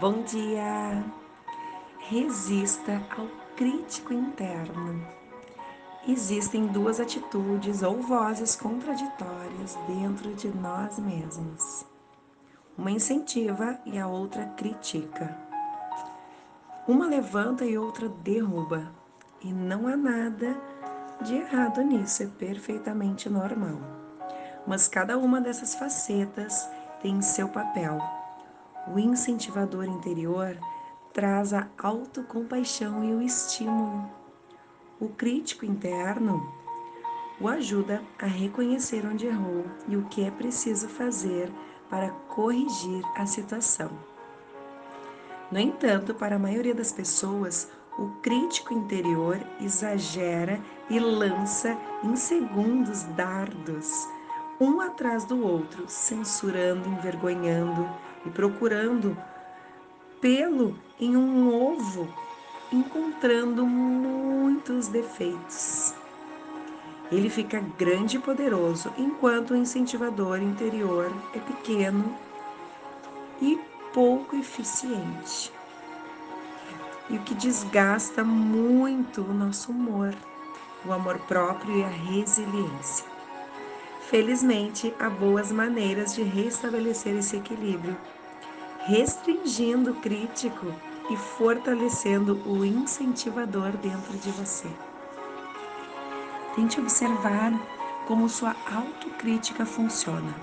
Bom dia! Resista ao crítico interno. Existem duas atitudes ou vozes contraditórias dentro de nós mesmos. Uma incentiva e a outra critica. Uma levanta e outra derruba. E não há nada de errado nisso, é perfeitamente normal. Mas cada uma dessas facetas tem seu papel o incentivador interior traz a autocompaixão e o estímulo. O crítico interno o ajuda a reconhecer onde errou e o que é preciso fazer para corrigir a situação. No entanto, para a maioria das pessoas, o crítico interior exagera e lança em segundos dardos, um atrás do outro, censurando, envergonhando, e procurando pelo em um ovo, encontrando muitos defeitos. Ele fica grande e poderoso, enquanto o incentivador interior é pequeno e pouco eficiente. E o que desgasta muito o nosso humor, o amor próprio e a resiliência. Felizmente, há boas maneiras de restabelecer esse equilíbrio, restringindo o crítico e fortalecendo o incentivador dentro de você. Tente observar como sua autocrítica funciona.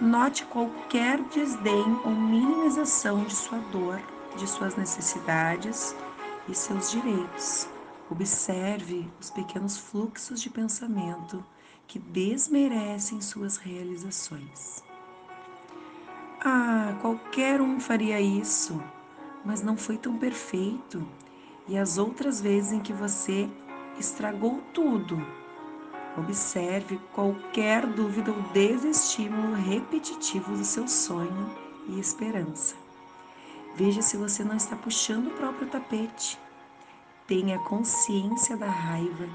Note qualquer desdém ou minimização de sua dor, de suas necessidades e seus direitos. Observe os pequenos fluxos de pensamento que desmerecem suas realizações. Ah, qualquer um faria isso, mas não foi tão perfeito. E as outras vezes em que você estragou tudo. Observe qualquer dúvida ou desestímulo repetitivo do seu sonho e esperança. Veja se você não está puxando o próprio tapete. Tenha consciência da raiva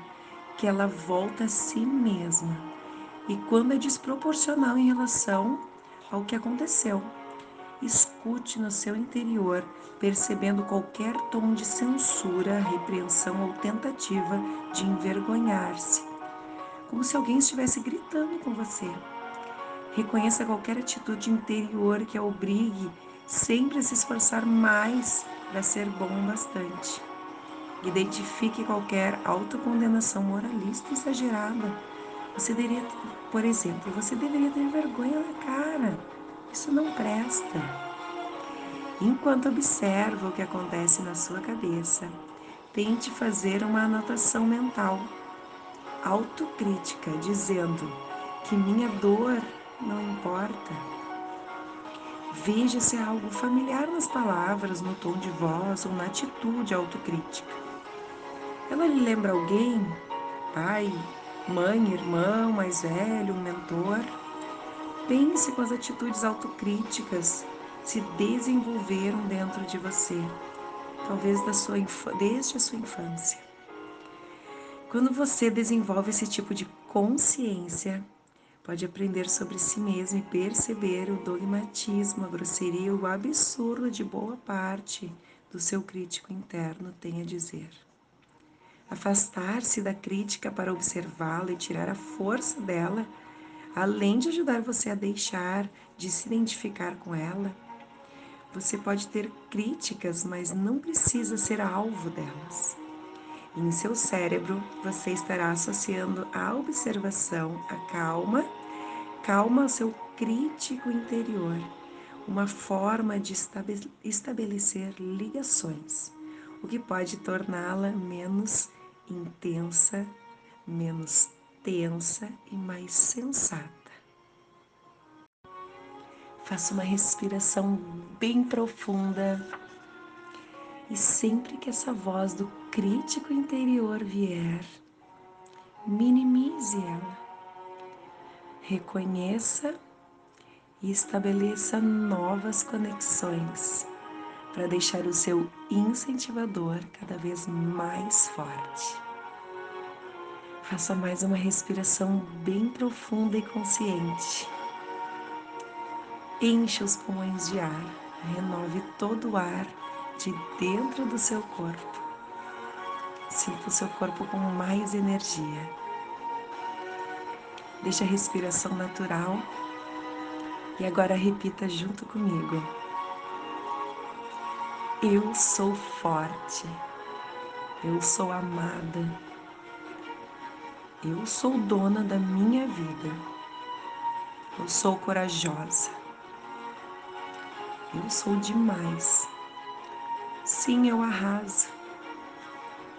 que ela volta a si mesma e quando é desproporcional em relação ao que aconteceu. Escute no seu interior, percebendo qualquer tom de censura, repreensão ou tentativa de envergonhar-se, como se alguém estivesse gritando com você. Reconheça qualquer atitude interior que a obrigue sempre a se esforçar mais para ser bom bastante. Identifique qualquer autocondenação moralista exagerada. Você deveria, por exemplo, você deveria ter vergonha na cara. Isso não presta. Enquanto observa o que acontece na sua cabeça, tente fazer uma anotação mental, autocrítica, dizendo que minha dor não importa. Veja se há algo familiar nas palavras, no tom de voz ou na atitude autocrítica. Ela lhe lembra alguém? Pai, mãe, irmão mais velho, um mentor? Pense com as atitudes autocríticas se desenvolveram dentro de você, talvez da sua, desde a sua infância. Quando você desenvolve esse tipo de consciência, pode aprender sobre si mesmo e perceber o dogmatismo, a grosseria, o absurdo de boa parte do seu crítico interno tem a dizer. Afastar-se da crítica para observá-la e tirar a força dela, além de ajudar você a deixar de se identificar com ela, você pode ter críticas, mas não precisa ser alvo delas. Em seu cérebro, você estará associando a observação, a calma, calma ao seu crítico interior, uma forma de estabelecer ligações, o que pode torná-la menos intensa, menos tensa e mais sensata. Faça uma respiração bem profunda e sempre que essa voz do crítico interior vier, minimize ela. Reconheça e estabeleça novas conexões para deixar o seu incentivador cada vez mais forte. Faça mais uma respiração bem profunda e consciente. Encha os pulmões de ar Renove todo o ar de dentro do seu corpo. Sinta o seu corpo com mais energia. Deixa a respiração natural e agora repita junto comigo. Eu sou forte. Eu sou amada. Eu sou dona da minha vida. Eu sou corajosa. Eu sou demais. Sim, eu arraso.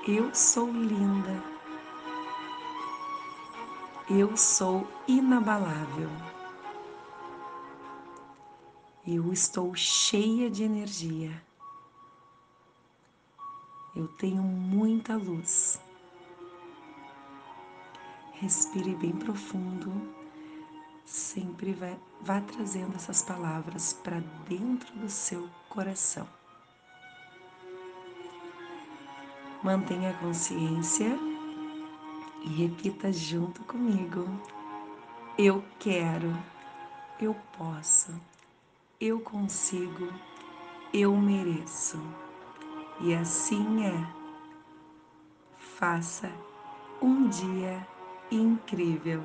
Eu sou linda. Eu sou inabalável. Eu estou cheia de energia. Eu tenho muita luz. Respire bem profundo. Sempre vai, vá trazendo essas palavras para dentro do seu coração. Mantenha a consciência e repita junto comigo. Eu quero, eu posso, eu consigo, eu mereço. E assim é. Faça um dia incrível.